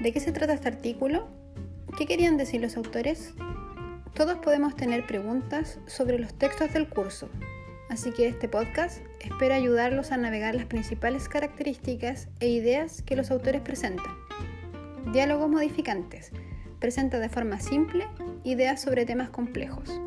¿De qué se trata este artículo? ¿Qué querían decir los autores? Todos podemos tener preguntas sobre los textos del curso, así que este podcast espera ayudarlos a navegar las principales características e ideas que los autores presentan. Diálogos modificantes. Presenta de forma simple ideas sobre temas complejos.